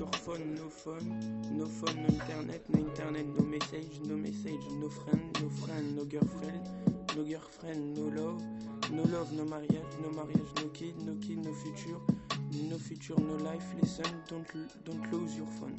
lost your phone, no phone, no phone, no internet, no internet, no message, no message, no friend, no friend, no girlfriend, no girlfriend, no love, no love, no mariage, no mariage, no kid, no kid, no future, no future, no life. Listen, don't don't lose your phone.